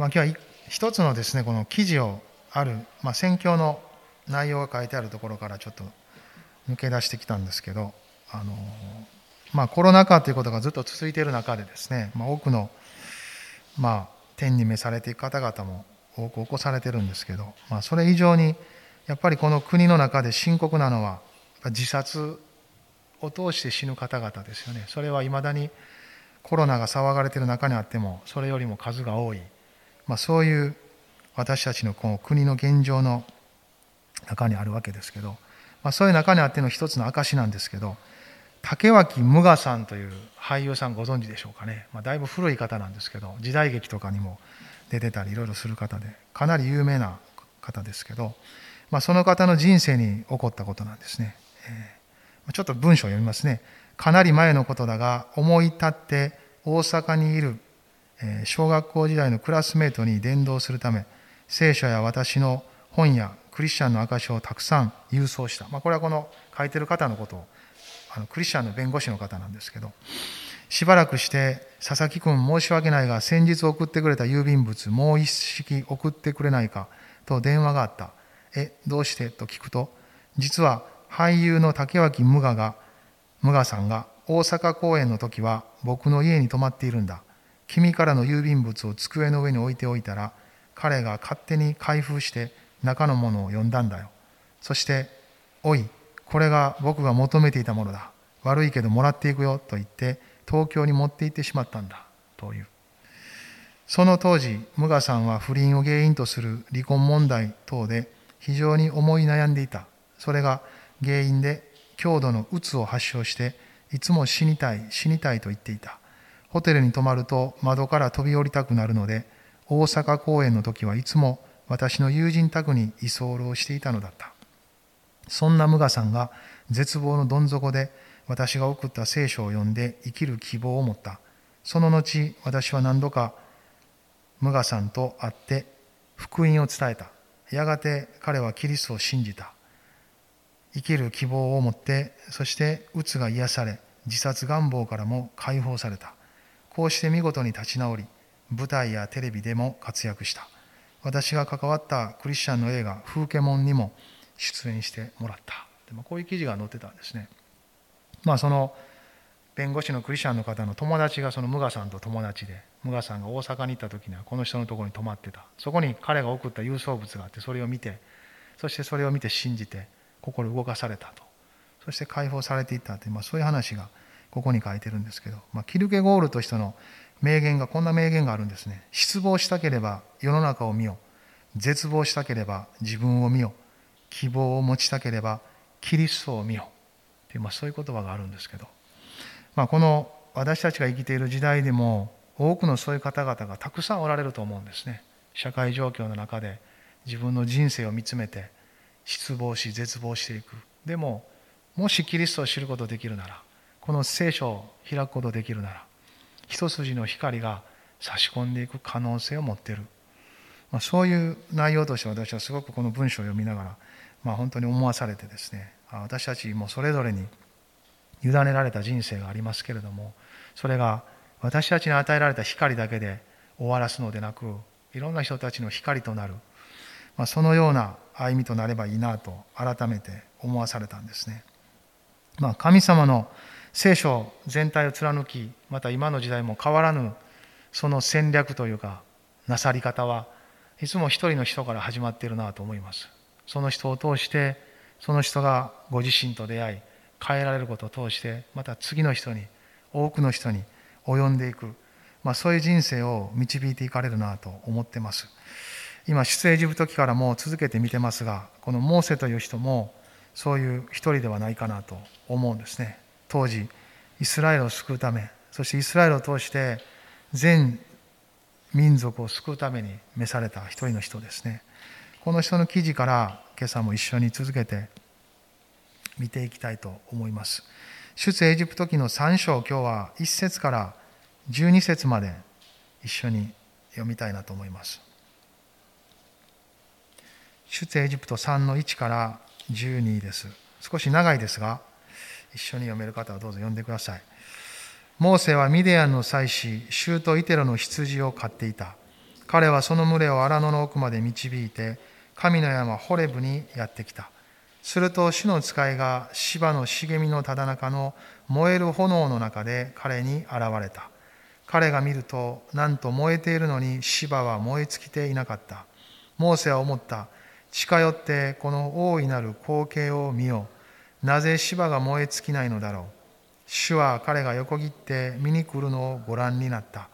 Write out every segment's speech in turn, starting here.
まあ、今日は一つのですねこの記事をある、まあ、宣教の内容が書いてあるところからちょっと抜け出してきたんですけどあの、まあ、コロナ禍ということがずっと続いている中でですね、まあ、多くの、まあ、天に召されていく方々も多く起こされてるんですけど、まあ、それ以上にやっぱりこの国の中で深刻なのは自殺を通して死ぬ方々ですよね。それはいまだにコロナが騒がれている中にあってもそれよりも数が多い。まあ、そういう私たちのこの国の現状の中にあるわけですけど、まあ、そういう中にあっての一つの証なんですけど竹脇無我さんという俳優さんご存知でしょうかね、まあ、だいぶ古い方なんですけど時代劇とかにも出てたりいろいろする方でかなり有名な方ですけど、まあ、その方の人生に起こったことなんですね、えー、ちょっと文章を読みますね。かなり前のことだが思い立って大阪にいる小学校時代のクラスメートに伝道するため聖書や私の本やクリスチャンの証をたくさん郵送した、まあ、これはこの書いてる方のことをあのクリスチャンの弁護士の方なんですけどしばらくして佐々木君申し訳ないが先日送ってくれた郵便物もう一式送ってくれないかと電話があった。えどうしてと聞くと実は俳優の竹脇無我が無我さんが大阪公演の時は僕の家に泊まっているんだ。君からの郵便物を机の上に置いておいたら彼が勝手に開封して中のものを読んだんだよ。そして「おいこれが僕が求めていたものだ。悪いけどもらっていくよ」と言って東京に持って行ってしまったんだ。という。その当時無我さんは不倫を原因とする離婚問題等で非常に思い悩んでいた。それが原因で強度のうつを発症していつも死にたい死にたいと言っていた。ホテルに泊まると窓から飛び降りたくなるので、大阪公演の時はいつも私の友人宅に居候していたのだった。そんな無我さんが絶望のどん底で私が送った聖書を読んで生きる希望を持った。その後、私は何度か無我さんと会って福音を伝えた。やがて彼はキリストを信じた。生きる希望を持って、そして鬱が癒され、自殺願望からも解放された。こうして見事に立ち直り、舞台やテレビでも活躍した。私が関わったクリスチャンの映画、風景門にも出演してもらった。でもこういう記事が載ってたんですね。まあその弁護士のクリスチャンの方の友達がそのムガさんと友達で、ムガさんが大阪に行った時にはこの人のところに泊まってた。そこに彼が送った郵送物があって、それを見て、そしてそれを見て信じて、心動かされたと。そして解放されていったという、まあ、そういう話がここに書いてるんですけど、まあ、キルケゴールとしての名言がこんな名言があるんですね。失望したければ世の中を見よ絶望したければ自分を見よ希望を持ちたければキリストを見よっていう、まあ、そういう言葉があるんですけど、まあ、この私たちが生きている時代でも多くのそういう方々がたくさんおられると思うんですね。社会状況の中で自分の人生を見つめて失望し絶望していく。でももしキリストを知ることできるならこの聖書を開くことできるなら一筋の光が差し込んでいく可能性を持っている、まあ、そういう内容として私はすごくこの文章を読みながら、まあ、本当に思わされてですね私たちもそれぞれに委ねられた人生がありますけれどもそれが私たちに与えられた光だけで終わらすのでなくいろんな人たちの光となる、まあ、そのような歩みとなればいいなと改めて思わされたんですね。まあ、神様の聖書全体を貫きまた今の時代も変わらぬその戦略というかなさり方はいつも一人の人から始まっているなと思います。その人を通してその人がご自身と出会い変えられることを通してまた次の人に多くの人に及んでいく、まあ、そういう人生を導いていかれるなと思ってます。今出エジプト期からも続けて見てますがこのモーセという人もそういう一人ではないかなと思うんですね。当時イスラエルを救うためそしてイスラエルを通して全民族を救うために召された一人の人ですね。この人の記事から今朝も一緒に続けて見ていきたいと思います。出エジプト記の3章今日は1節から12節まで一緒に読みたいなと思います。出エジプト3の1から12です。少し長いですが一緒に読める方はどうぞ読んでください。モーセはミディアンの妻子、シュートイテロの羊を飼っていた。彼はその群れを荒野の奥まで導いて神の山ホレブにやってきた。すると主の使いが芝の茂みのただ中の燃える炎の中で彼に現れた。彼が見るとなんと燃えているのに芝は燃え尽きていなかった。モーセは思った。近寄ってこの大いなる光景を見よう。なぜ芝が燃え尽きないのだろう。主は彼が横切って見に来るのをご覧になった。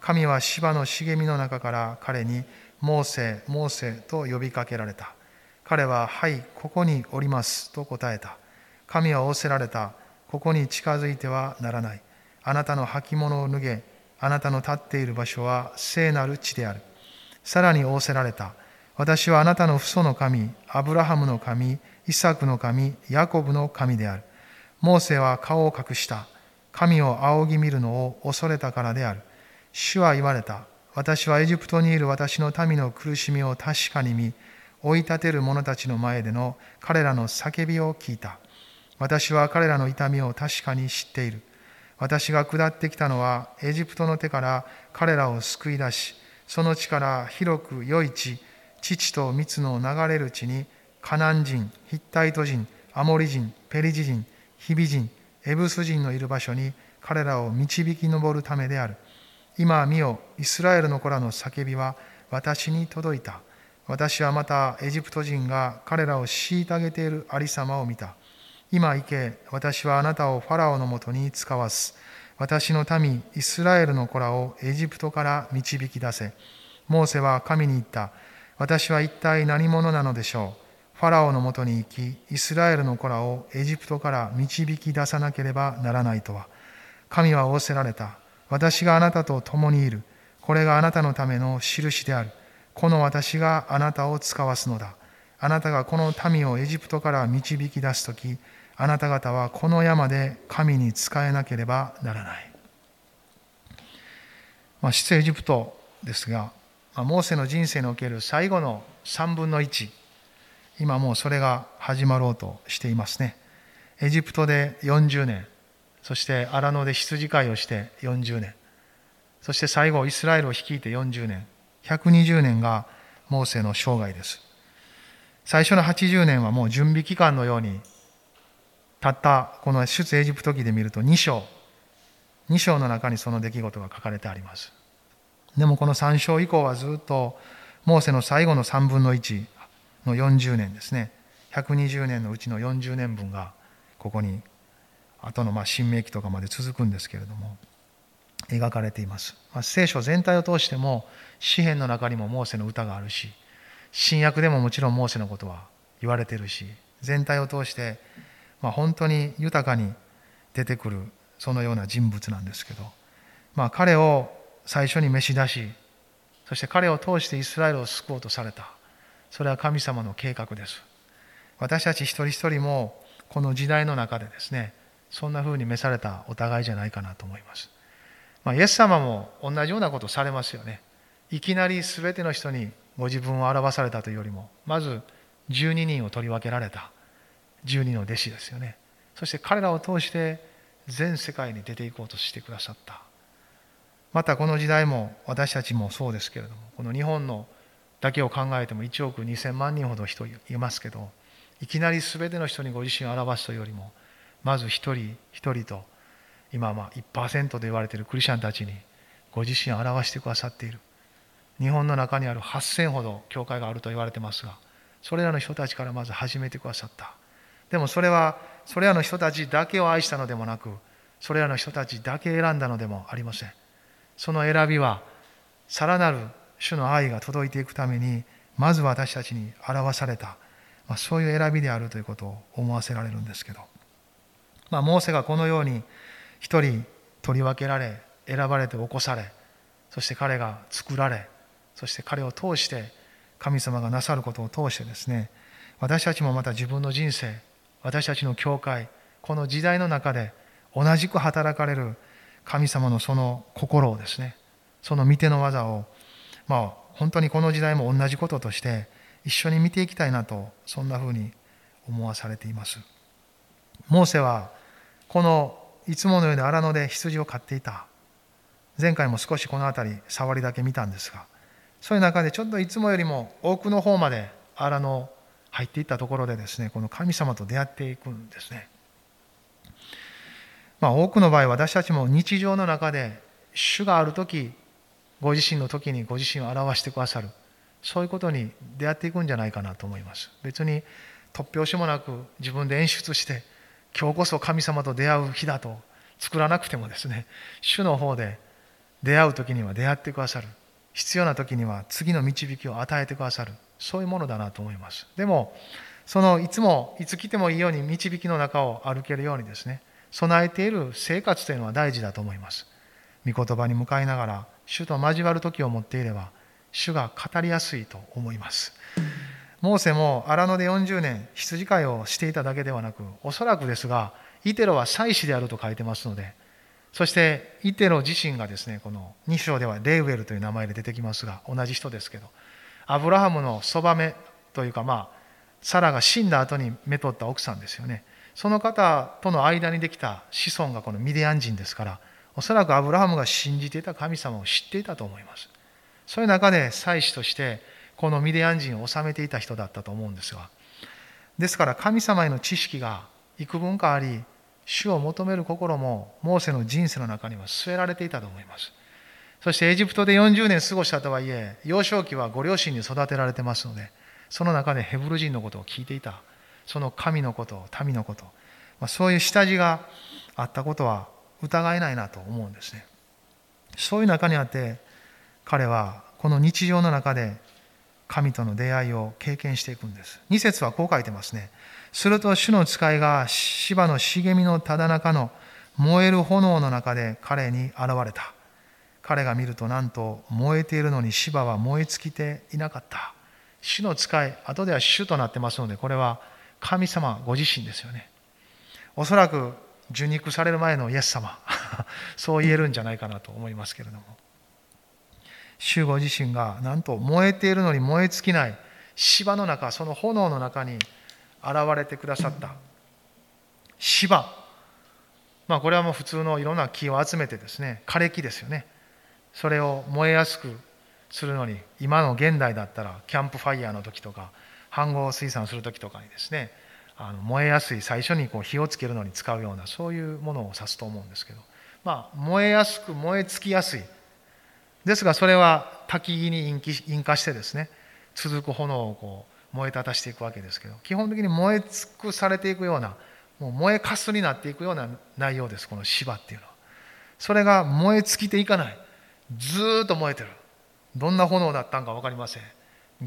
神は芝の茂みの中から彼にモーセモーセと呼びかけられた。彼ははいここにおりますと答えた。神は仰せられた。ここに近づいてはならない。あなたの履物を脱げ。あなたの立っている場所は聖なる地である。さらに仰せられた。私はあなたの父祖の神アブラハムの神イサクの神ヤコブの神である。モーセは顔を隠した。神を仰ぎ見るのを恐れたからである。主は言われた。私はエジプトにいる私の民の苦しみを確かに見追い立てる者たちの前での彼らの叫びを聞いた。私は彼らの痛みを確かに知っている。私が下ってきたのはエジプトの手から彼らを救い出しその地から広く良い地父と蜜の流れる地にカナン人ヒッタイト人アモリ人ペリジ人ヒビ人エブス人のいる場所に彼らを導き上るためである今見よイスラエルの子らの叫びは私に届いた私はまたエジプト人が彼らを虐げているありさまを見た今行け、私はあなたをファラオのもとに使わす。私の民、イスラエルの子らをエジプトから導き出せ。モーセは神に言った。私は一体何者なのでしょう？ファラオのもとに行き、イスラエルの子らをエジプトから導き出さなければならないとは。神は仰せられた。私があなたと共にいる。これがあなたのための印である。この私があなたを使わすのだ。あなたがこの民をエジプトから導き出すとき、あなた方はこの山で神に仕えなければならない。まあ、出エジプトですが、まあ、モーセの人生における最後の3分の1、今もうそれが始まろうとしていますね。エジプトで40年、そして荒野で羊飼いをして40年、そして最後イスラエルを率いて40年、120年がモーセの生涯です。最初の80年はもう準備期間のようにたったこの出エジプト記で見ると2章2章の中にその出来事が書かれてありますでもこの3章以降はずっとモーセの最後の3分の1の40年ですね。120年のうちの40年分がここに後のまあ新明記とかまで続くんですけれども描かれています、まあ、聖書全体を通しても詩篇の中にもモーセの歌があるし新約でももちろんモーセのことは言われてるし全体を通してまあ、本当に豊かに出てくるそのような人物なんですけど、まあ、彼を最初に召し出しそして彼を通してイスラエルを救おうとされた。それは神様の計画です。私たち一人一人もこの時代の中でですねそんな風に召されたお互いじゃないかなと思います、まあ、イエス様も同じようなことされますよね。いきなり全ての人にご自分を表されたというよりもまず12人を取り分けられた。12の弟子ですよね。そして彼らを通して全世界に出ていこうとしてくださった。またこの時代も私たちもそうですけれどもこの日本のだけを考えても1億2000万人ほど人いますけどいきなり全ての人にご自身を表すというよりもまず一人一人と今まあ1%と言われているクリスチャンたちにご自身を表してくださっている。日本の中にある8000ほど教会があると言われてますがそれらの人たちからまず始めてくださった。でもそれはそれらの人たちだけを愛したのでもなくそれらの人たちだけ選んだのでもありません。その選びはさらなる主の愛が届いていくためにまず私たちに表された、まあ、そういう選びであるということを思わせられるんですけど、まあ、モーセがこのように一人取り分けられ選ばれて起こされそして彼が作られそして彼を通して神様がなさることを通してですね私たちもまた自分の人生私たちの教会この時代の中で同じく働かれる神様のその心をですねその見ての技をまあ本当にこの時代も同じこととして一緒に見ていきたいなとそんなふうに思わされていますモーセはこのいつものように荒野で羊を飼っていた前回も少しこの辺り触りだけ見たんですがそういう中でちょっといつもよりも奥の方まで荒野入っていったところでですねこの神様と出会っていくんですね。まあ、多くの場合私たちも日常の中で主がある時ご自身の時にご自身を表してくださる。そういうことに出会っていくんじゃないかなと思います。別に突拍子もなく自分で演出して今日こそ神様と出会う日だと作らなくてもですね主の方で出会う時には出会ってくださる。必要な時には次の導きを与えてくださる。そういうものだなと思います。でもそのいつもいつ来てもいいように導きの中を歩けるようにですね備えている生活というのは大事だと思います。御言葉に向かいながら主と交わる時を持っていれば主が語りやすいと思います。モーセも荒野で40年羊飼いをしていただけではなくおそらくですがイテロは祭司であると書いてますのでそしてイテロ自身がですねこの2章ではレイウェルという名前で出てきますが同じ人ですけどアブラハムのそばめというかまあサラが死んだ後にめとった奥さんですよね。その方との間にできた子孫がこのミディアン人ですからおそらくアブラハムが信じていた神様を知っていたと思います。そういう中で祭司としてこのミディアン人を治めていた人だったと思うんですが。ですから神様への知識が幾分かあり主を求める心もモーセの人生の中には据えられていたと思います。そしてエジプトで40年過ごしたとはいえ幼少期はご両親に育てられてますのでその中でヘブル人のことを聞いていた。その神のこと民のこと、まあ、そういう下地があったことは疑えないなと思うんですねそういう中にあって彼はこの日常の中で神との出会いを経験していくんです。2節はこう書いてますね。すると主の使いが芝の茂みのただ中の燃える炎の中で彼に現れた。彼が見るとなんと燃えているのに芝は燃え尽きていなかった。主の使い、後では主となってますので、これは神様ご自身ですよね。おそらく受肉される前のイエス様、そう言えるんじゃないかなと思いますけれども。主ご自身がなんと燃えているのに燃え尽きない芝の中その炎の中に現れてくださった。芝。まあこれはもう普通のいろんな木を集めてですね枯れ木ですよね。それを燃えやすくするのに今の現代だったらキャンプファイヤーの時とか飯合水産する時とかにですねあの燃えやすい最初にこう火をつけるのに使うようなそういうものを指すと思うんですけど。まあ燃えやすく燃え尽きやすい。ですがそれは焚き木に引火してですね続く炎をこう燃え立たしていくわけですけど基本的に燃え尽くされていくようなもう燃えかすになっていくような内容ですこの芝っていうのは。それが燃え尽きていかない。ずっと燃えてる。どんな炎だったんか分かりません。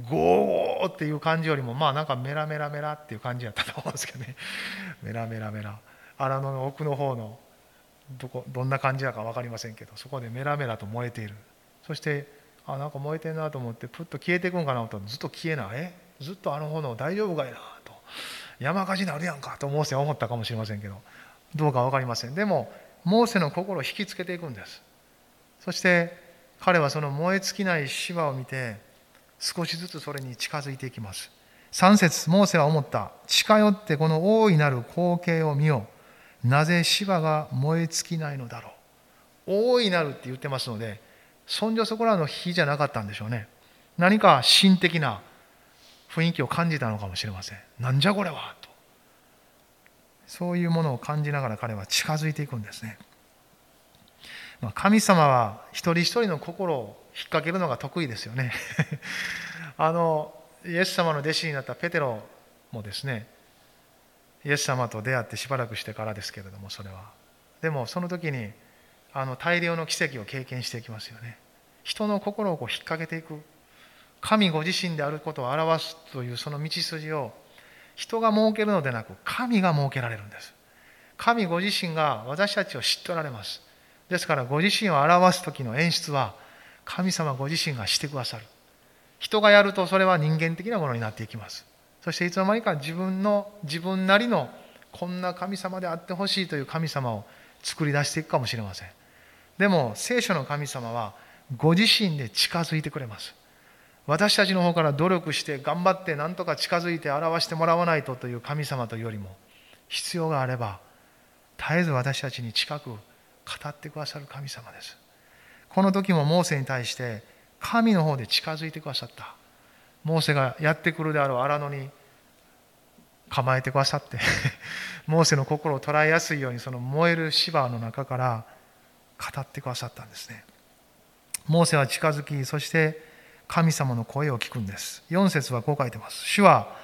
ゴーっていう感じよりもまあなんかメラメラメラっていう感じやったと思うんですけどね。メラメラメラ。荒野の奥の方のどこどんな感じだか分かりませんけどそこでメラメラと燃えている。そしてあなんか燃えてんなと思ってプッと消えていくんかなと思ったずっと消えない。え？ずっとあの炎大丈夫かいなと。山火事になるやんかとモーセは思ったかもしれませんけど。どうか分かりません。でもモーセの心を引きつけていくんです。そして彼はその燃え尽きない芝を見て少しずつそれに近づいていきます。3節モーセは思った。近寄ってこの大いなる光景を見よなぜ芝が燃え尽きないのだろう。大いなるって言ってますのでそんじょそこらの火じゃなかったんでしょうね。何か心的な雰囲気を感じたのかもしれません。なんじゃこれはと。そういうものを感じながら彼は近づいていくんですね。神様は一人一人の心を引っ掛けるのが得意ですよね。あのイエス様の弟子になったペテロもですねイエス様と出会ってしばらくしてからですけれどもそれは。でもその時にあの大量の奇跡を経験していきますよね。人の心をこう引っ掛けていく。神ご自身であることを表すというその道筋を人が設けるのでなく神が設けられるんです。神ご自身が私たちを知っておられます。ですからご自身を表す時の演出は神様ご自身がしてくださる。人がやるとそれは人間的なものになっていきます。そしていつの間にか自分の自分なりのこんな神様であってほしいという神様を作り出していくかもしれません。でも聖書の神様はご自身で近づいてくれます。私たちの方から努力して頑張って何とか近づいて表してもらわないとという神様というよりも必要があれば絶えず私たちに近く語ってくださる神様です。この時もモーセに対して神の方で近づいてくださった。モーセがやってくるであろう荒野に構えてくださって モーセの心を捉えやすいようにその燃える芝の中から語ってくださったんですね。モーセは近づきそして神様の声を聞くんです。4節はこう書いてます。主は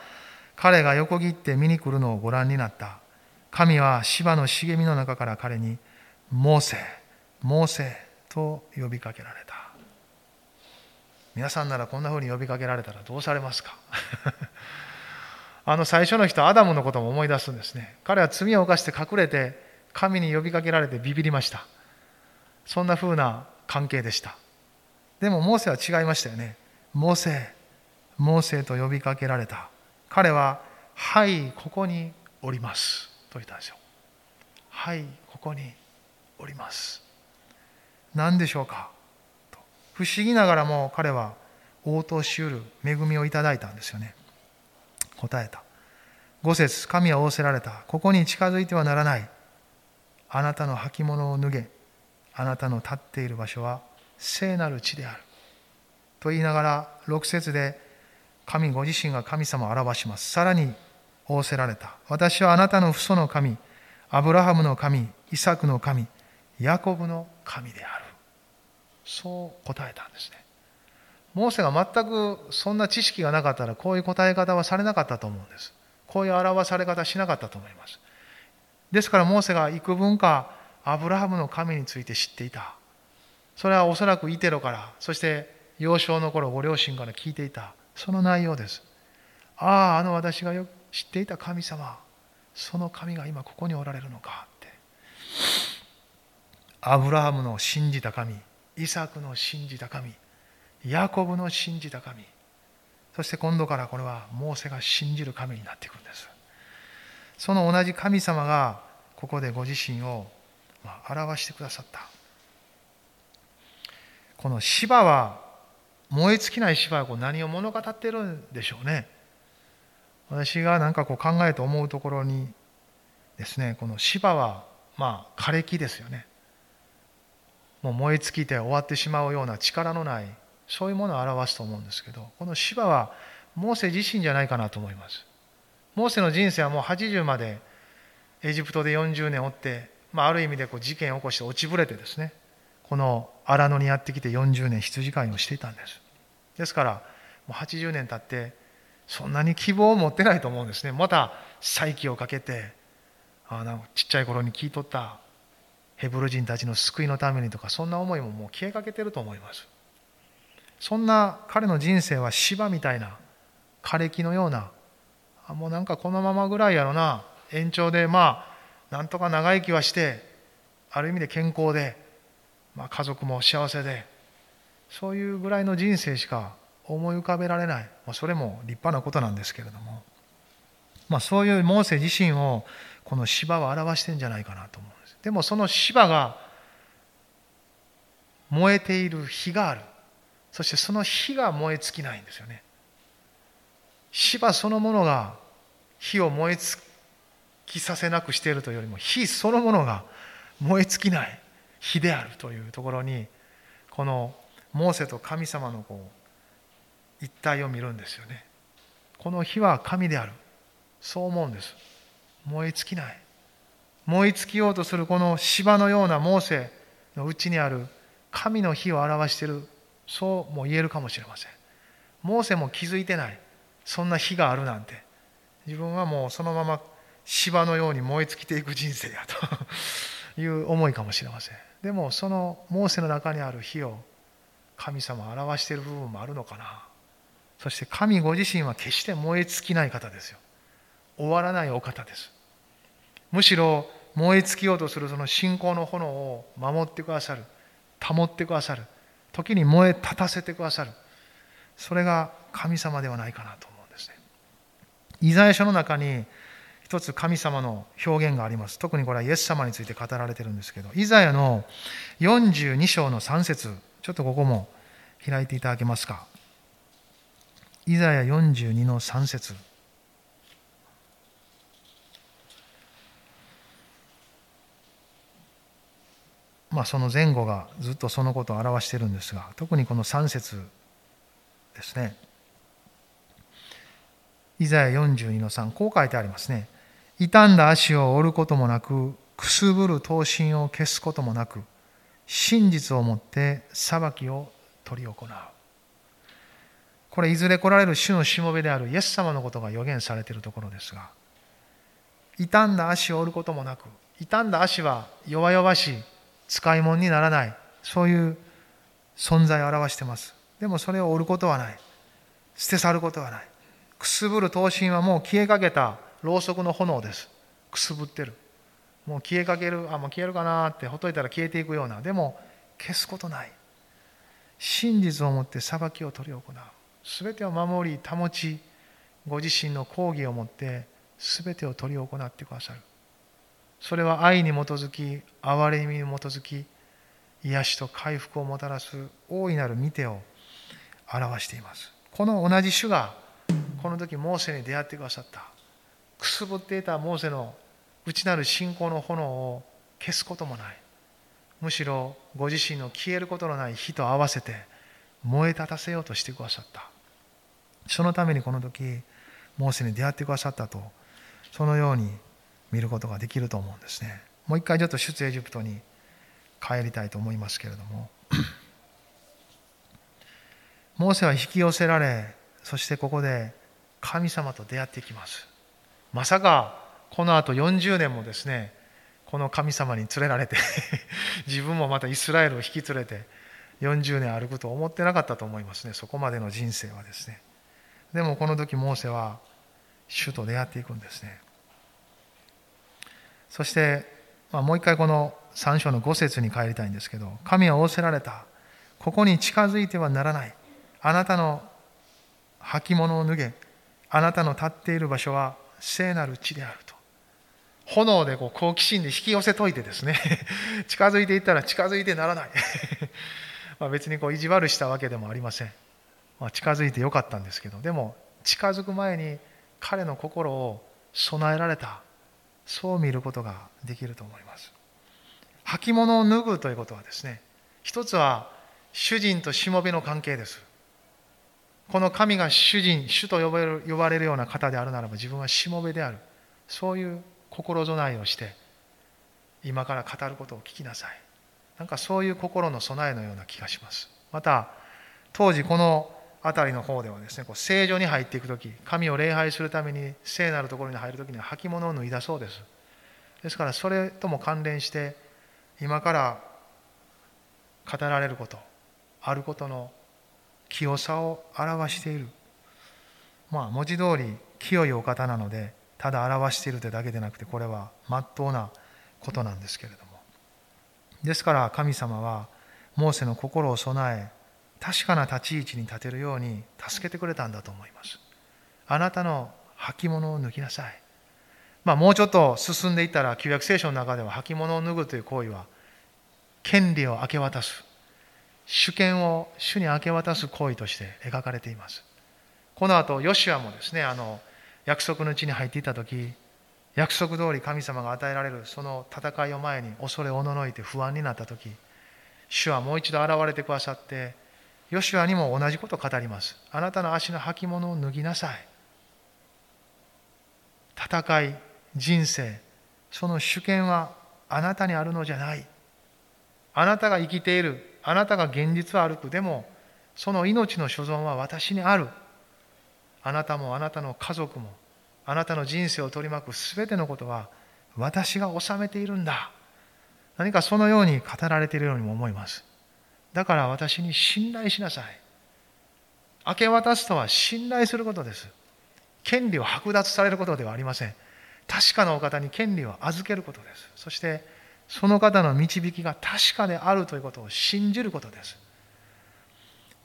彼が横切って見に来るのをご覧になった。神は芝の茂みの中から彼にモーセモーセと呼びかけられた。皆さんならこんな風に呼びかけられたらどうされますか？あの最初の人アダムのことも思い出すんですね。彼は罪を犯して隠れて神に呼びかけられてビビりました。そんな風な関係でした。でもモーセは違いましたよね。モーセモーセと呼びかけられた。彼は「はいここにおります」と言ったんですよ。はいここにおります。何でしょうか？不思議ながらも彼は応答しうる恵みをいただいたんですよね。答えた。五節神は仰せられた。ここに近づいてはならない。あなたの履物を脱げ。あなたの立っている場所は聖なる地である。と言いながら6節で神ご自身が神様を表します。さらに仰せられた。私はあなたの父祖の神アブラハムの神イサクの神ヤコブの神である。そう答えたんですね。モーセが全くそんな知識がなかったらこういう答え方はされなかったと思うんです。こういう表され方しなかったと思います。ですからモーセが幾分かアブラハムの神について知っていた。それはおそらくイテロからそして幼少の頃ご両親から聞いていた。その内容です。あああの私がよく知っていた神様。その神が今ここにおられるのかって。アブラハムの信じた神イサクの信じた神ヤコブの信じた神そして今度からこれはモーセが信じる神になっていくんです。その同じ神様がここでご自身を表してくださった。この芝は燃え尽きない芝はこう何を物語っているんでしょうね。私が何かこう考えて思うところにですねこの芝はまあ枯れ木ですよね。もう燃え尽きて終わってしまうような力のないそういうものを表すと思うんですけどこの芝はモーセ自身じゃないかなと思います。モーセの人生はもう80までエジプトで40年おって、まあ、ある意味でこう事件を起こして落ちぶれてですねこの荒野にやってきて40年羊飼いをしていたんです。ですからもう80年経ってそんなに希望を持ってないと思うんですね。また再起をかけてあのちっちゃい頃に聞いとったヘブル人たちの救いのためにとかそんな思いももう消えかけてると思います。そんな彼の人生は芝みたいな枯れ木のようなもうなんかこのままぐらいやろな。延長でまあなんとか長生きはしてある意味で健康で、まあ、家族も幸せでそういうぐらいの人生しか思い浮かべられない、まあ、それも立派なことなんですけれども、まあ、そういうモーセ自身をこの芝は表してんじゃないかなと思う。でもその芝が燃えている火がある。そしてその火が燃え尽きないんですよね。芝そのものが火を燃え尽きさせなくしているというよりも火そのものが燃え尽きない火であるというところにこのモーセと神様のこう一体を見るんですよね。この火は神である。そう思うんです。燃え尽きない。燃え尽きようとするこの芝のようなモーセのうちにある神の火を表している。そうも言えるかもしれません。モーセも気づいてない。そんな火があるなんて。自分はもうそのまま芝のように燃え尽きていく人生やと。いう思いかもしれません。でもそのモーセの中にある火を神様を表している部分もあるのかな。そして神ご自身は決して燃え尽きない方ですよ。終わらないお方です。むしろ燃え尽きようとするその信仰の炎を守ってくださる。保ってくださる。時に燃え立たせてくださる。それが神様ではないかなと思うんですね。イザヤ書の中に一つ神様の表現があります。特にこれはイエス様について語られてるんですけどイザヤの42章の3節。ちょっとここも開いていただけますか。イザヤ42の3節。まあ、その前後がずっとそのことを表しているんですが特にこの3節ですね。イザヤ42の3、こう書いてありますね。傷んだ足を折ることもなく、くすぶる刀身を消すこともなく、真実をもって裁きを執り行う。これいずれ来られる主のしもべであるイエス様のことが予言されているところですが、傷んだ足を折ることもなく、傷んだ足は弱々しい、使い物にならない、そういう存在を表してます。でもそれを折ることはない。捨て去ることはない。くすぶる刀身はもう消えかけたろうそくの炎です。くすぶってる。もう消えかける、あ、もう消えるかなってほっといたら消えていくような。でも消すことない。真実をもって裁きを執り行う。すべてを守り、保ち、ご自身の講義をもってすべてを執り行ってくださる。それは愛に基づき、憐れみに基づき、癒しと回復をもたらす大いなる見てを表しています。この同じ主がこの時モーセに出会ってくださったくすぶっていたモーセの内なる信仰の炎を消すこともないむしろご自身の消えることのない火と合わせて燃え立たせようとしてくださったそのためにこの時モーセに出会ってくださったとそのように見ることができると思うんですね。もう一回ちょっと出エジプトに帰りたいと思いますけれども。モーセは引き寄せられそしてここで神様と出会っていきます。まさかこのあと40年もですねこの神様に連れられて 自分もまたイスラエルを引き連れて40年歩くと思ってなかったと思いますね。そこまでの人生はですね。でもこの時モーセは主と出会っていくんですね。そして、まあ、もう一回この3章の5節に帰りたいんですけど神は仰せられた。ここに近づいてはならない。あなたの履物を脱げ。あなたの立っている場所は聖なる地であると。炎でこう好奇心で引き寄せといてですね。近づいていったら近づいてならない。まあ別にこう意地悪したわけでもありません、まあ、近づいてよかったんですけど。でも近づく前に彼の心を備えられた。そう見ることができると思います履物を脱ぐということはですね一つは主人としもべの関係ですこの神が主人、主と呼ばれる呼ばれるような方であるならば自分はしもべである。そういう心備えをして、今から語ることを聞きなさい。なんかそういう心の備えのような気がします。また、当時この辺りの方ではですね、こう聖女に入っていくとき、神を礼拝するために聖なるところに入るときには履物を脱いだそうです。ですからそれとも関連して、今から語られること、あることの清さを表しているまあ文字通り清いお方なのでただ表しているというだけでなくてこれはまっとうなことなんですけれどもですから神様はモーセの心を備え確かな立ち位置に立てるように助けてくれたんだと思います。あなたの履物を脱ぎなさい。まあもうちょっと進んでいったら旧約聖書の中では履物を脱ぐという行為は権利を明け渡す。主権を主に明け渡す行為として描かれています。この後ヨシュアもですねあの約束の地に入っていた時約束通り神様が与えられるその戦いを前に恐れおののいて不安になった時主はもう一度現れてくださってヨシュアにも同じことを語ります。あなたの足の履物を脱ぎなさい。戦い人生その主権はあなたにあるのじゃない。あなたが生きているあなたが現実を歩く。でもその命の所存は私にある。あなたもあなたの家族もあなたの人生を取り巻く全てのことは私が治めているんだ。何かそのように語られているようにも思います。だから私に信頼しなさい明け渡すとは信頼することです権利を剥奪されることではありません確かなお方に権利を預けることですそしてその方の導きが確かであるということを信じることです。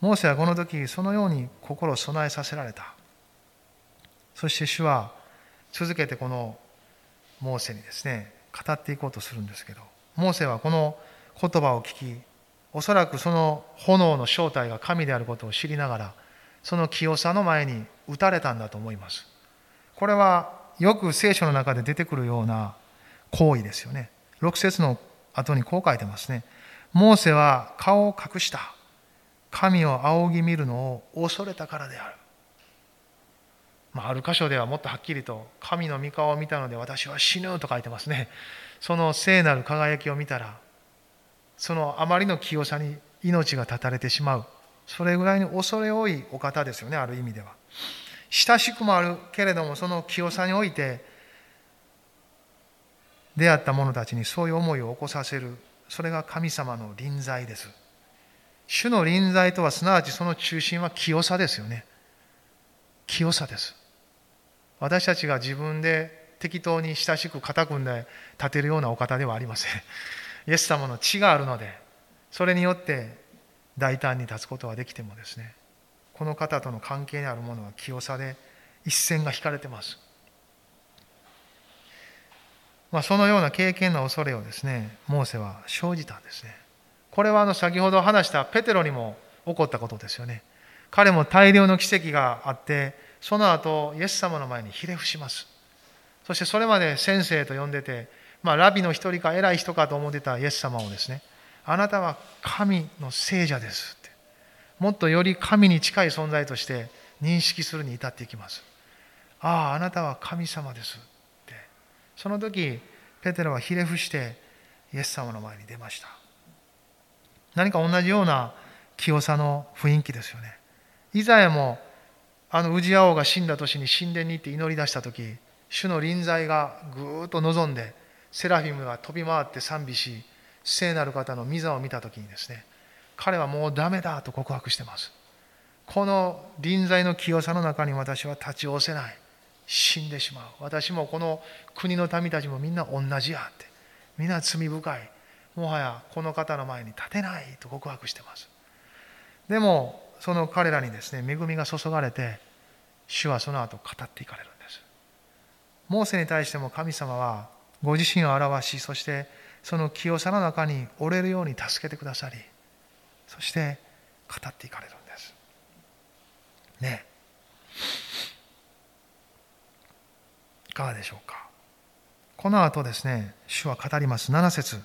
モーセはこの時そのように心を備えさせられた。そして主は続けてこのモーセにですね語っていこうとするんですけどモーセはこの言葉を聞きおそらくその炎の正体が神であることを知りながらその清さの前に打たれたんだと思いますこれはよく聖書の中で出てくるような行為ですよね6節の後にこう書いてますね。モーセは顔を隠した。神を仰ぎ見るのを恐れたからである。まあ、ある箇所ではもっとはっきりと「神の御顔を見たので私は死ぬ」と書いてますね。その聖なる輝きを見たらそのあまりの清さに命が絶たれてしまう。それぐらいに恐れ多いお方ですよねある意味では。親しくもあるけれどもその清さにおいて出会った者たちにそういう思いを起こさせる。それが神様の臨在です。主の臨在とはすなわちその中心は清さですよね。清さです。私たちが自分で適当に親しく肩組んで立てるようなお方ではありません。イエス様の血があるのでそれによって大胆に立つことはできてもですねこの方との関係にあるものは清さで一線が引かれてます、まあ、そのような経験の恐れをですねモーセは生じたんですね。これはあの先ほど話したペテロにも起こったことですよね。彼も大量の奇跡があってその後イエス様の前にひれ伏します。そしてそれまで先生と呼んでてまあ、ラビの一人か偉い人かと思ってたイエス様をですね、あなたは神の聖者ですって、もっとより神に近い存在として認識するに至っていきます。ああ、あなたは神様ですって。その時、ペテロはひれ伏してイエス様の前に出ました。何か同じような清さの雰囲気ですよね。イザヤもあのウジア王が死んだ年に神殿に行って祈り出した時主の臨在がぐーっと望んでセラフィムが飛び回って賛美し聖なる方の御座を見た時にですね彼はもうダメだと告白してます。この臨在の清さの中に私は立ち寄せない。死んでしまう。私もこの国の民たちもみんな同じやって。みんな罪深い。もはやこの方の前に立てないと告白してます。でもその彼らにですね恵みが注がれて主はその後語っていかれるんです。モーセに対しても神様はご自身を表しそしてその清さの中に折れるように助けてくださりそして語っていかれるんです。ねいかがでしょうか。この後ですね主は語ります。7節。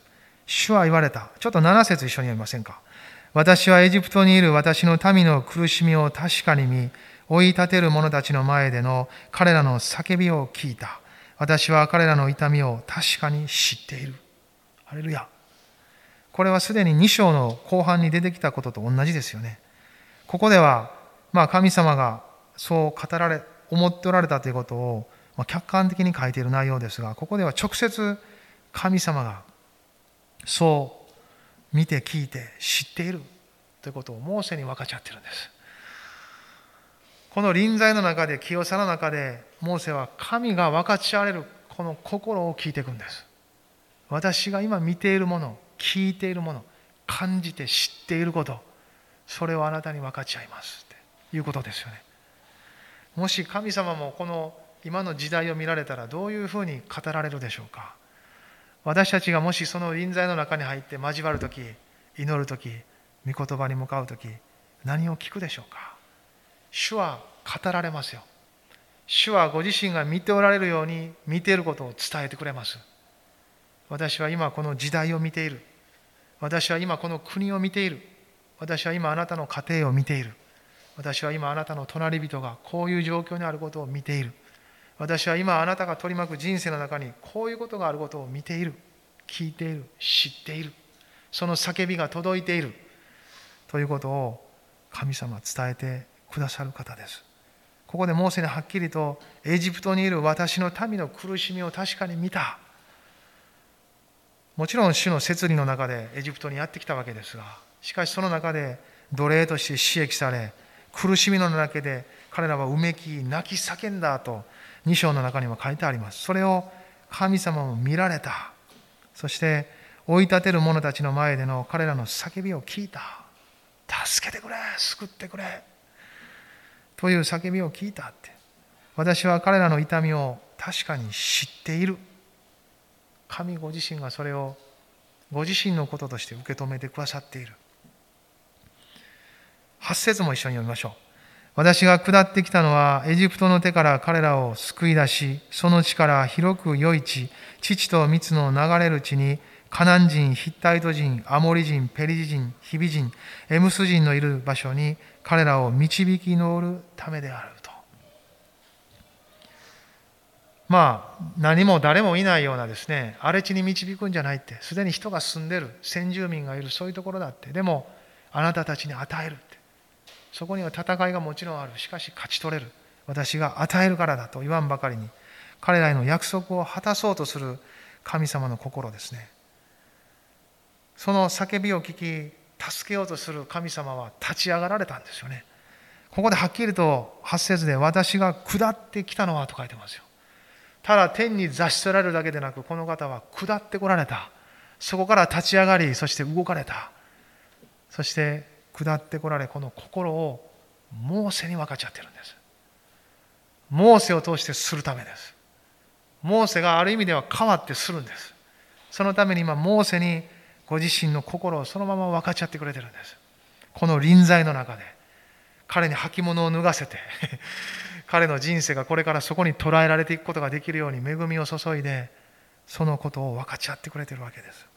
主は言われた。ちょっと7節一緒に読みませんか。私はエジプトにいる。私の民の苦しみを確かに見追い立てる者たちの前での彼らの叫びを聞いた。私は彼らの痛みを確かに知っている。ハレルヤ。これはすでに2章の後半に出てきたことと同じですよね。ここでは、まあ神様がそう語られ、思っておられたということを、ま、客観的に書いている内容ですが、ここでは直接神様がそう見て聞いて知っているということをモーセに分かち合っているんです。この臨在の中で清さの中でモーセは神が分かち合われるこの心を聞いていくんです。私が今見ているもの聞いているもの感じて知っていることそれをあなたに分かち合います。っていうことですよね。もし神様もこの今の時代を見られたらどういうふうに語られるでしょうか。私たちがもしその臨在の中に入って交わる時祈る時御言葉に向かう時何を聞くでしょうか。主は語られますよ。主はご自身が見ておられるように見ていることを伝えてくれます。私は今この時代を見ている。私は今この国を見ている。私は今あなたの家庭を見ている。私は今あなたの隣人がこういう状況にあることを見ている。私は今あなたが取り巻く人生の中にこういうことがあることを見ている。聞いている。知っている。その叫びが届いている。ということを神様伝えてくださる方です。ここでモーセにはっきりとエジプトにいる私の民の苦しみを確かに見た。もちろん主の摂理の中でエジプトにやってきたわけですが、しかしその中で奴隷として刺激され、苦しみの中で彼らはうめき、泣き叫んだと2章の中には書いてあります。それを神様も見られた。そして追い立てる者たちの前での彼らの叫びを聞いた。助けてくれ救ってくれという叫びを聞いたって。私は彼らの痛みを確かに知っている。神ご自身がそれをご自身のこととして受け止めてくださっている。8節も一緒に読みましょう。私が下ってきたのはエジプトの手から彼らを救い出し、その地から広く良い地、父と蜜の流れる地にカナン人、ヒッタイト人、アモリ人、ペリジ人、ヒビ人、エムス人のいる場所に彼らを導き乗るためであると。まあ、何も誰もいないようなですね、荒れ地に導くんじゃないって、すでに人が住んでる、先住民がいる、そういうところだって、でも、あなたたちに与えるって。そこには戦いがもちろんある。しかし勝ち取れる。私が与えるからだと言わんばかりに、彼らへの約束を果たそうとする神様の心ですね。その叫びを聞き、助けようとする神様は立ち上がられたんですよね。ここではっきりと8節で私が下ってきたのはと書いてますよ。ただ天に座し取られるだけでなく、この方は下ってこられた。そこから立ち上がり、そして動かれた。そして下ってこられ、この心をモーセに分かっち合ってるんです。モーセを通してするためです。モーセがある意味では変わってするんです。そのために今、モーセにご自身の心をそのまま分かち合ってくれてるんです。この臨在の中で、彼に履物を脱がせて 彼の人生がこれからそこに捉えられていくことができるように恵みを注いでそのことを分かち合ってくれてるわけです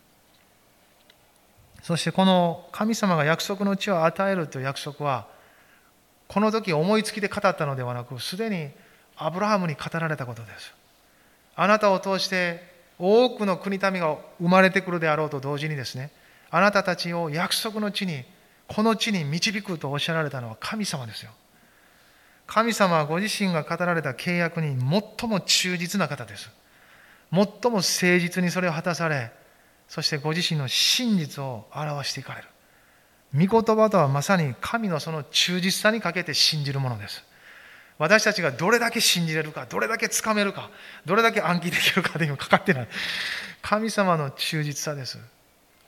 そしてこの神様が約束の地を与えるという約束はこの時思いつきで語ったのではなくすでにアブラハムに語られたことですあなたを通して多くの国民が生まれてくるであろうと同時にですねあなたたちを約束の地にこの地に導くとおっしゃられたのは神様ですよ神様はご自身が語られた契約に最も忠実な方です。最も誠実にそれを果たされ、そしてご自身の真実を表していかれる。御言葉とはまさに神のその忠実さにかけて信じるものです。私たちがどれだけ信じれるか、どれだけつかめるか、どれだけ暗記できるかでもかかってない。神様の忠実さです。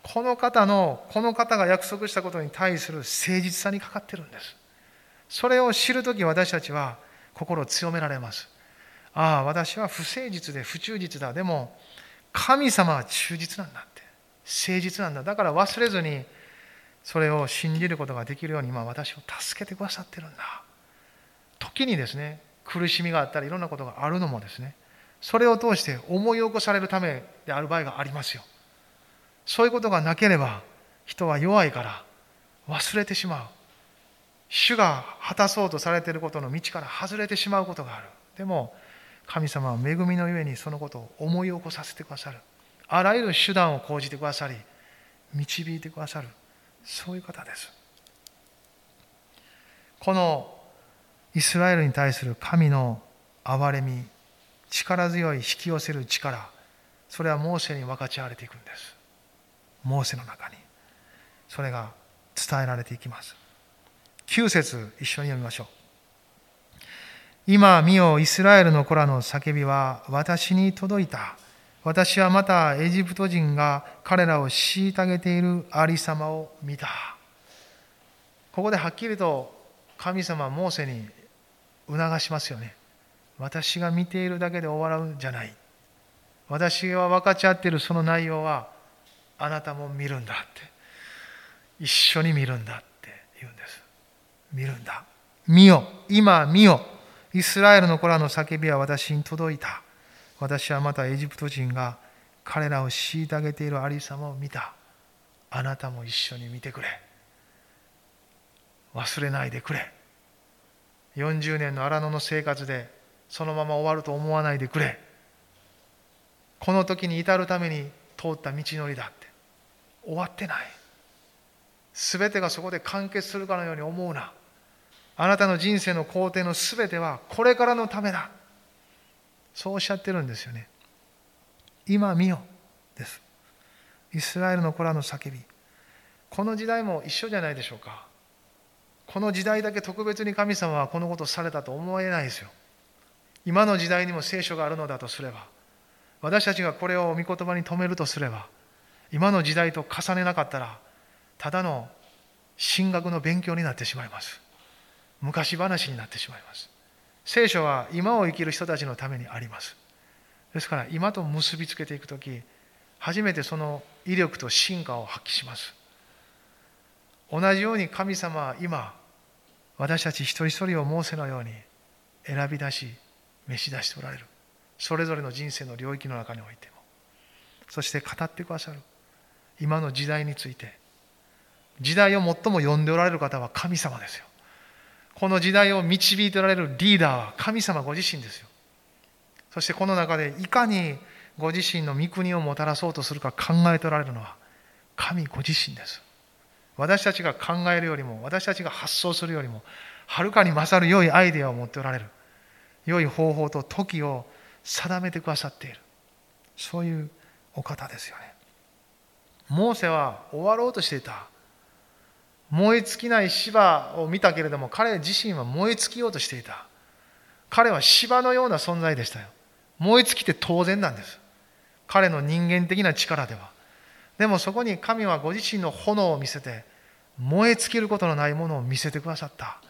この方の、この方が約束したことに対する誠実さにかかってるんです。それを知るとき私たちは心を強められます。ああ、私は不誠実で不忠実だ。でも、神様は忠実なんだって。誠実なんだ。だから忘れずに、それを信じることができるように、今私を助けてくださってるんだ。時にですね、苦しみがあったり、いろんなことがあるのもですね、それを通して思い起こされるためである場合がありますよ。そういうことがなければ、人は弱いから忘れてしまう。主が果たそうとされていることの道から外れてしまうことがある。でも、神様は恵みのゆえにそのことを思い起こさせてくださる。あらゆる手段を講じてくださり、導いてくださる。そういう方です。このイスラエルに対する神の憐れみ、力強い引き寄せる力、それはモーセに分かち合われていくんです。モーセの中に。それが伝えられていきます。9節一緒に読みましょう。今見よイスラエルの子らの叫びは私に届いた。私はまたエジプト人が彼らを虐げているありさまを見た。ここではっきりと神様モーセに促しますよね。私が見ているだけで終わらんじゃない。私が分かち合っているその内容はあなたも見るんだって。一緒に見るんだって言うんです。見るんだ。見よ、今見よ。イスラエルの子らの叫びは私に届いた。私はまたエジプト人が彼らを虐げているありさまを見た。あなたも一緒に見てくれ。忘れないでくれ。40年の荒野の生活でそのまま終わると思わないでくれ。この時に至るために通った道のりだって。終わってない。すべてがそこで完結するかのように思うな。あなたの人生の工程のすべてはこれからのためだ。そうおっしゃってるんですよね。今見よです。イスラエルの子らの叫び。この時代も一緒じゃないでしょうか。この時代だけ特別に神様はこのことをされたと思えないですよ。今の時代にも聖書があるのだとすれば、私たちがこれを御言葉に止めるとすれば、今の時代と重ねなかったら、ただの神学の勉強になってしまいます。昔話になってしまいます。聖書は今を生きる人たちのためにあります。ですから今と結びつけていくとき、初めてその威力と進化を発揮します。同じように神様は今、私たち一人一人をモーセのように選び出し、召し出しておられる。それぞれの人生の領域の中においても。そして語ってくださる。今の時代について時代を最も読んでおられる方は神様ですよこの時代を導いておられるリーダーは神様ご自身ですよそしてこの中でいかにご自身の御国をもたらそうとするか考えておられるのは神ご自身です私たちが考えるよりも私たちが発想するよりもはるかに勝る良いアイデアを持っておられる。良い方法と時を定めてくださっている。そういうお方ですよね。モーセは終わろうとしていた。燃え尽きない芝を見たけれども彼自身は燃え尽きようとしていた。彼は芝のような存在でしたよ。燃え尽きて当然なんです。彼の人間的な力では。でもそこに神はご自身の炎を見せて燃え尽きることのないものを見せてくださった。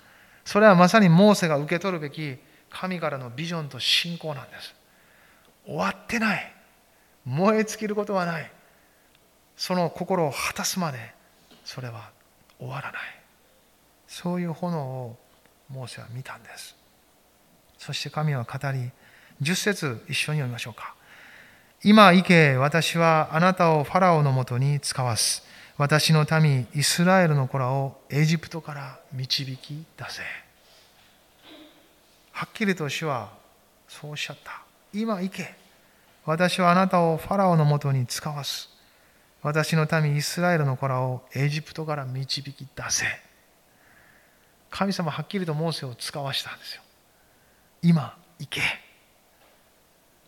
それはまさにモーセが受け取るべき神からのビジョンと信仰なんです。終わってない。燃え尽きることはない。その心を果たすまでそれは終わらない。そういう炎をモーセは見たんです。そして神は語り10節一緒に読みましょうか。今行け私はあなたをファラオのもとに使わす。私の民イスラエルの子らをエジプトから導き出せ。はっきりと主はそうおっしゃった。今行け。私はあなたをファラオのもとに使わす。私の民イスラエルの子らをエジプトから導き出せ。神様はっきりとモーセを使わしたんですよ。今行け。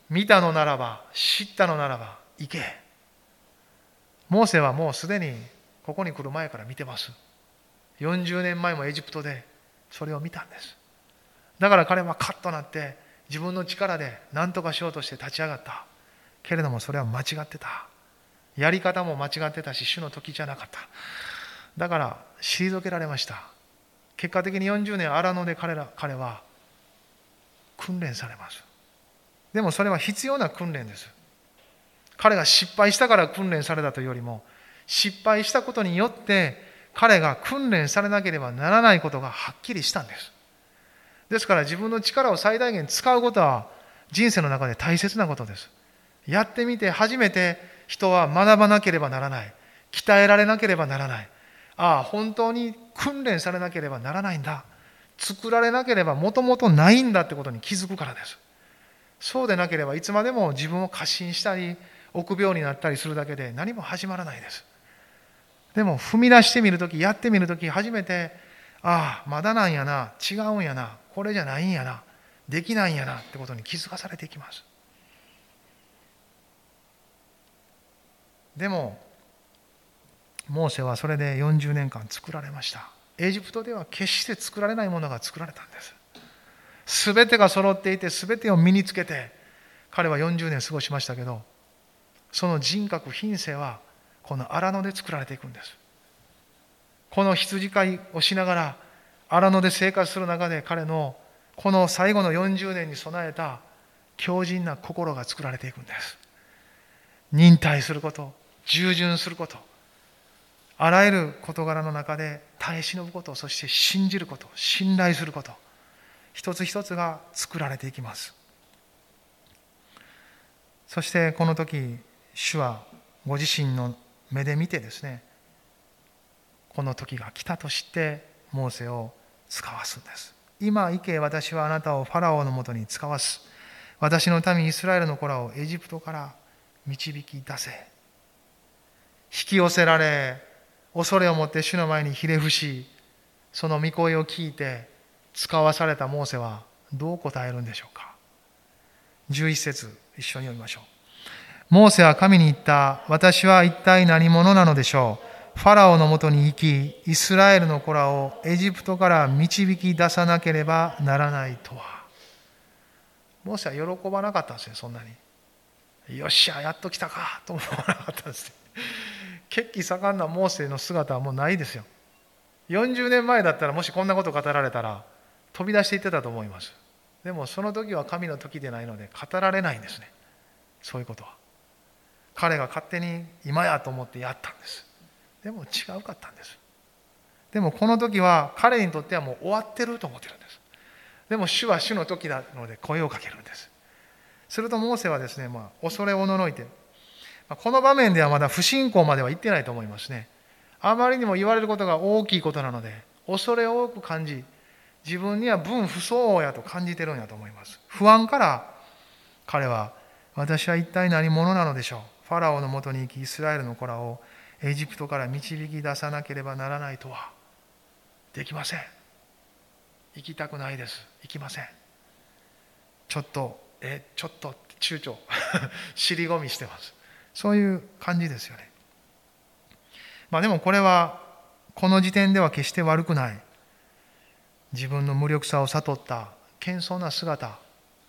見たのならば知ったのならば行け。モーセはもうすでにここに来る前から見てます。40年前もエジプトでそれを見たんです。だから彼はカッとなって自分の力で何とかしようとして立ち上がった。けれどもそれは間違ってた。やり方も間違ってたし主の時じゃなかった。だから退けられました。結果的に40年荒野で彼ら彼は訓練されます。でもそれは必要な訓練です。彼が失敗したから訓練されたというよりも失敗したことによって彼が訓練されなければならないことがはっきりしたんです。ですから自分の力を最大限使うことは人生の中で大切なことです。やってみて初めて人は学ばなければならない。鍛えられなければならない。ああ本当に訓練されなければならないんだ。作られなければもともとないんだってことに気づくからです。そうでなければいつまでも自分を過信したり臆病になったりするだけで何も始まらないです。でも踏み出してみるときやってみるとき初めてああまだなんやな違うんやなこれじゃないんやなできないんやなってことに気づかされていきます。でもモーセはそれで40年間作られました。エジプトでは決して作られないものが作られたんです。全てが揃っていて全てを身につけて彼は40年過ごしましたけどその人格品性はこの荒野で作られていくんです。この羊飼いをしながら荒野で生活する中で彼のこの最後の40年に備えた強靭な心が作られていくんです。忍耐すること従順することあらゆる事柄の中で耐え忍ぶことそして信じること信頼すること。一つ一つが作られていきます。そしてこの時主はご自身の目で見てですねこの時が来たとしてモーセを使わすんです。今行け私はあなたをファラオのもとに使わす。私の民イスラエルの子らをエジプトから導き出せ。引き寄せられ恐れを持って主の前にひれ伏しその御声を聞いて使わされたモーセはどう答えるんでしょうか？11節一緒に読みましょう。モーセは神に言った私は一体何者なのでしょう？ファラオのもとに行きイスラエルの子らをエジプトから導き出さなければならないとは。モーセは喜ばなかったんですよそんなに。よっしゃやっと来たかと思わなかったんです。血気盛んなモーセの姿はもうないですよ。40年前だったらもしこんなこと語られたら飛び出していってたと思います。でもその時は神の時でないので語られないんですね。そういうことは。彼が勝手に今やと思ってやったんです。でも違うかったんです。でもこの時は彼にとってはもう終わってると思ってるんです。でも主は主の時なので声をかけるんです。するとモーセはですね、まあ、恐れおののいてこの場面ではまだ不信仰までは言ってないと思いますね。あまりにも言われることが大きいことなので恐れ多く感じ自分には分不相応やと感じてるんやと思います。不安から彼は私は一体何者なのでしょう。ファラオのもとに行きイスラエルの子らをエジプトから導き出さなければならないとはできません。行きたくないです。行きません。ちょっとえちょっと躊躇。尻込みしてます。そういう感じですよね。まあでもこれはこの時点では決して悪くない。自分の無力さを悟った謙遜な姿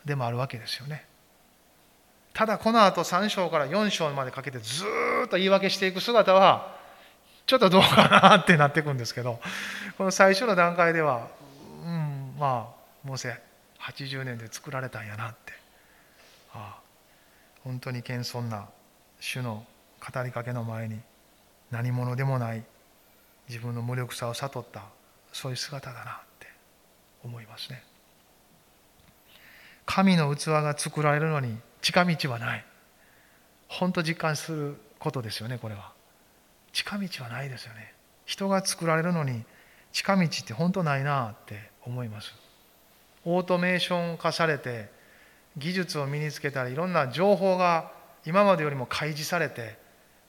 でもあるわけですよね。ただこの後3章から4章までかけてずっと言い訳していく姿はちょっとどうかなってなっていくんですけどこの最初の段階ではうんまあモーセ80年で作られたんやなって。ああ本当に謙遜な主の語りかけの前に何者でもない自分の無力さを悟ったそういう姿だな。思いますね。神の器が作られるのに近道はない。本当実感することですよねこれは。近道はないですよね。人が作られるのに近道って本当ないなって思います。オートメーション化されて技術を身につけたりいろんな情報が今までよりも開示されて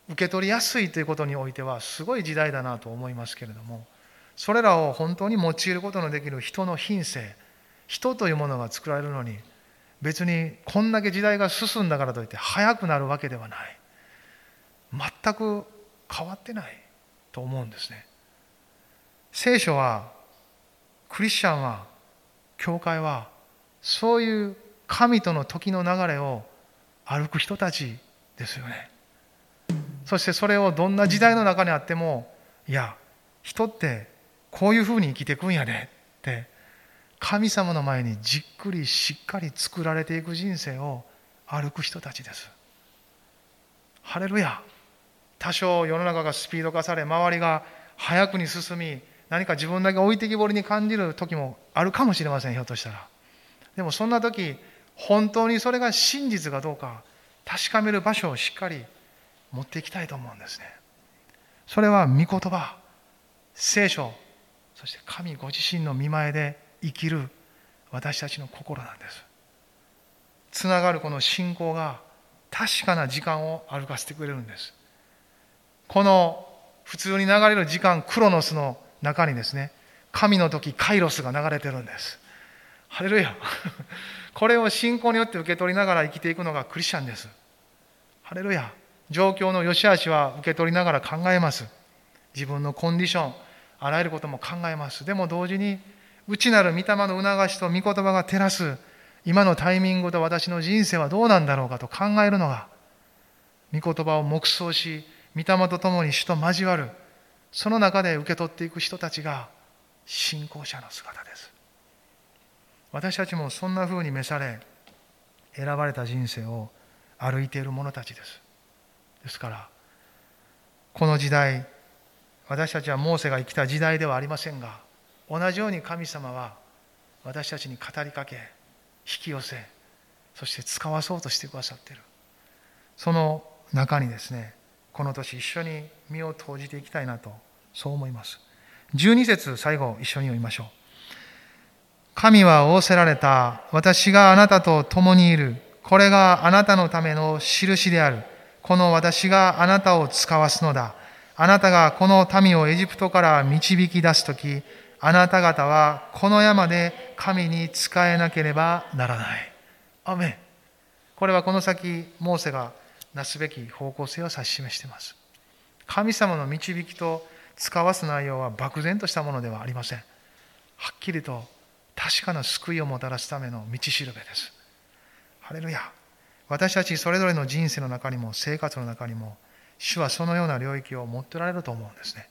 受け取りやすいということにおいてはすごい時代だなと思いますけれどもそれらを本当に用いることのできる人の品性人というものが作られるのに別にこんだけ時代が進んだからといって早くなるわけではない。全く変わってないと思うんですね。聖書はクリスチャンは教会はそういう神との時の流れを歩く人たちですよね。そしてそれをどんな時代の中にあってもいや人ってこういうふうに生きていくんやねって神様の前にじっくりしっかり作られていく人生を歩く人たちです。ハレルヤ。多少世の中がスピード化され周りが早くに進み何か自分だけ置いてきぼりに感じる時もあるかもしれませんひょっとしたら。でもそんな時本当にそれが真実かどうか確かめる場所をしっかり持っていきたいと思うんですね。それは御言葉聖書。そして神ご自身の見前で生きる私たちの心なんです。つながるこの信仰が確かな時間を歩かせてくれるんです。この普通に流れる時間クロノスの中にですね神の時カイロスが流れてるんです。ハレルヤ。これを信仰によって受け取りながら生きていくのがクリスチャンです。ハレルヤ。状況の良し悪しは受け取りながら考えます。自分のコンディションあらゆることも考えます。でも同時に内なる御霊の促しと御言葉が照らす今のタイミングと私の人生はどうなんだろうかと考えるのが御言葉を黙想し御霊と共に主と交わるその中で受け取っていく人たちが信仰者の姿です。私たちもそんなふうに召され選ばれた人生を歩いている者たちです。ですからこの時代私たちはモーセが生きた時代ではありませんが同じように神様は私たちに語りかけ引き寄せそして使わそうとしてくださっている。その中にですねこの年一緒に身を投じていきたいなとそう思います。12節最後一緒に読みましょう。神は仰せられた私があなたと共にいる。これがあなたのための印である。この私があなたを使わすのだ。あなたがこの民をエジプトから導き出す時あなた方はこの山で神に仕えなければならない。アメン。これはこの先、モーセがなすべき方向性を指し示しています。神様の導きと使わす内容は漠然としたものではありません。はっきりと確かな救いをもたらすための道しるべです。ハレルヤ。私たちそれぞれの人生の中にも生活の中にも主はそのような領域を持っておられると思うんですね。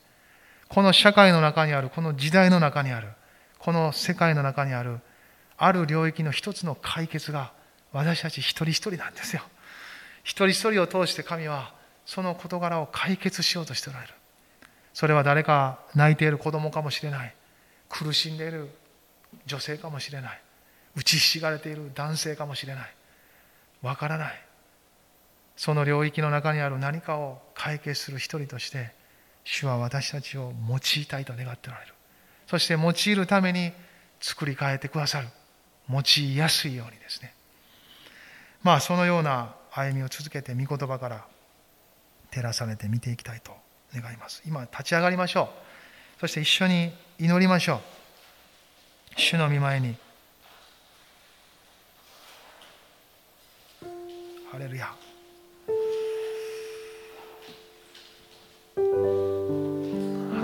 この社会の中にある、この時代の中にある、この世界の中にある、ある領域の一つの解決が私たち一人一人なんですよ。一人一人を通して神はその事柄を解決しようとしておられる。それは誰か泣いている子供かもしれない。苦しんでいる女性かもしれない。打ちひしがれている男性かもしれない。わからない。その領域の中にある何かを解決する一人として主は私たちを用いたいと願っておられる。そして用いるために作り変えてくださる。用いやすいようにですね。まあそのような歩みを続けて御言葉から照らされて見ていきたいと願います。今立ち上がりましょう。そして一緒に祈りましょう。主の御前に。ハレルヤ。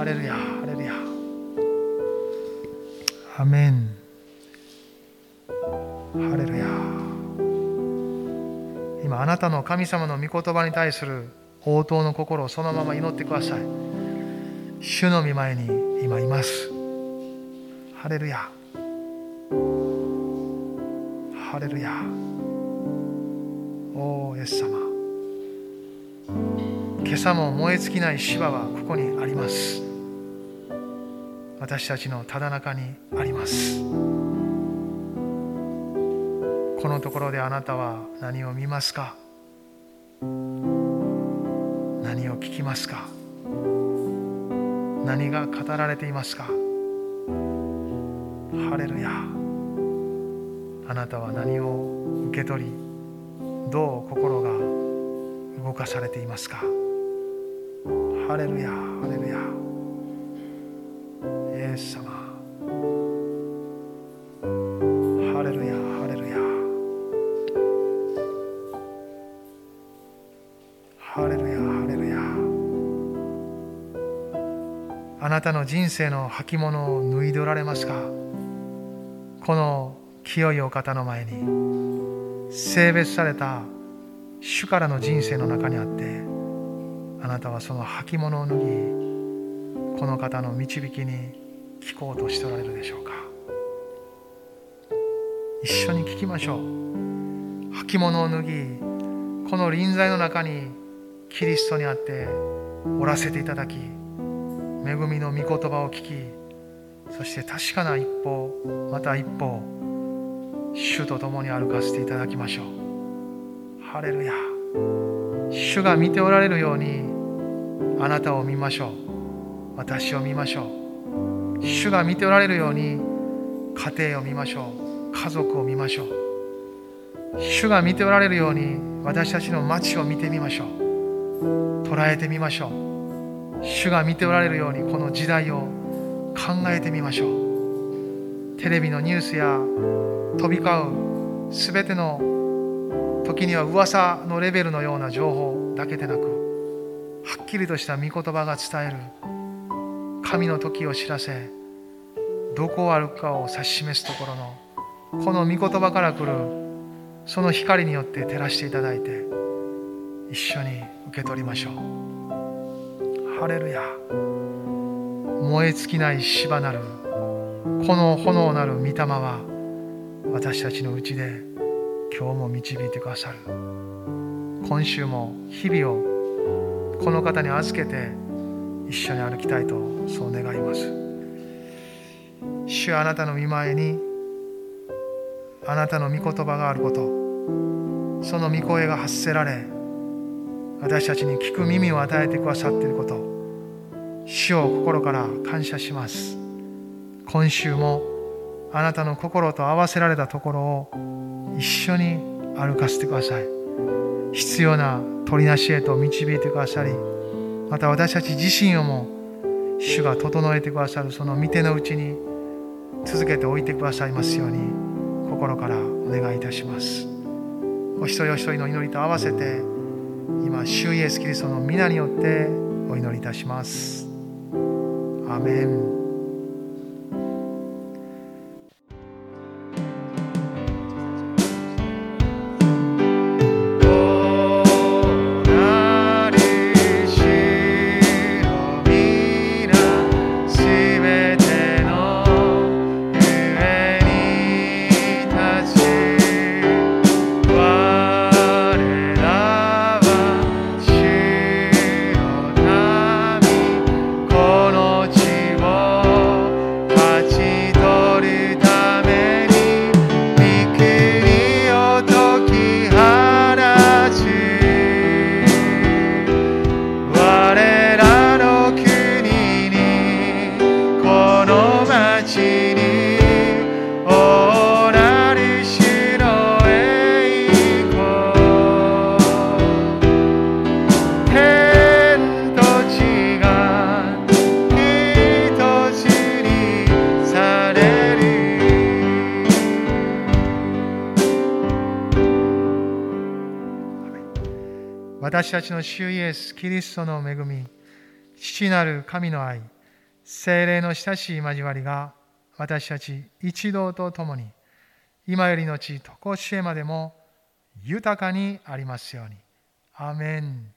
ハレルヤハレルヤアメンハレルヤ今あなたの神様の御言葉に対する応答の心をそのまま祈ってください。主の御前に今います。ハレルヤハレルヤおおイエス様今朝も燃え尽きない芝はここにあります。私たちのただ中にあります。このところであなたは何を見ますか？何を聞きますか？何が語られていますか？ハレルヤ。あなたは何を受け取りどう心が動かされていますか？ハレルヤハレルヤ。エス様。ハレルヤハレルヤ。ハレルヤハレルヤ。あなたの人生の履物を脱いでおられますか？この清いお方の前に。性別された主からの人生の中にあってあなたはその履物を脱ぎこの方の導きに聞こうとしておられるでしょうか。一緒に聞きましょう。履物を脱ぎこの臨在の中にキリストにあっておらせていただき恵みの御言葉を聞きそして確かな一歩また一歩主と共に歩かせていただきましょう。ハレルヤ。主が見ておられるようにあなたを見ましょう。私を見ましょう。主が見ておられるように家庭を見ましょう。家族を見ましょう。主が見ておられるように私たちの街を見てみましょう。捉えてみましょう。主が見ておられるようにこの時代を考えてみましょう。テレビのニュースや飛び交う全ての時には噂のレベルのような情報だけでなくはっきりとした御言葉が伝える。神の時を知らせどこを歩くかを指し示すところのこの御言葉から来るその光によって照らしていただいて一緒に受け取りましょう。ハレルヤ。燃え尽きない芝なるこの炎なる御霊は私たちのうちで今日も導いてくださる。今週も日々をこの方に預けて一緒に歩きたいとそう願います。主はあなたの見前にあなたの御言葉があることその御声が発せられ私たちに聞く耳を与えてくださっていること主を心から感謝します。今週もあなたの心と合わせられたところを一緒に歩かせてください。必要な取りなしへと導いてくださりまた私たち自身をも主が整えてくださるその見てのうちに続けておいてくださいますように心からお願いいたします。お一人お一人の祈りと合わせて今主イエスキリストの皆によってお祈りいたします。アメン。私たちの主イエス・キリストの恵み、父なる神の愛、精霊の親しい交わりが私たち一同と共に今よりのち常しえまでも豊かにありますように。アメン。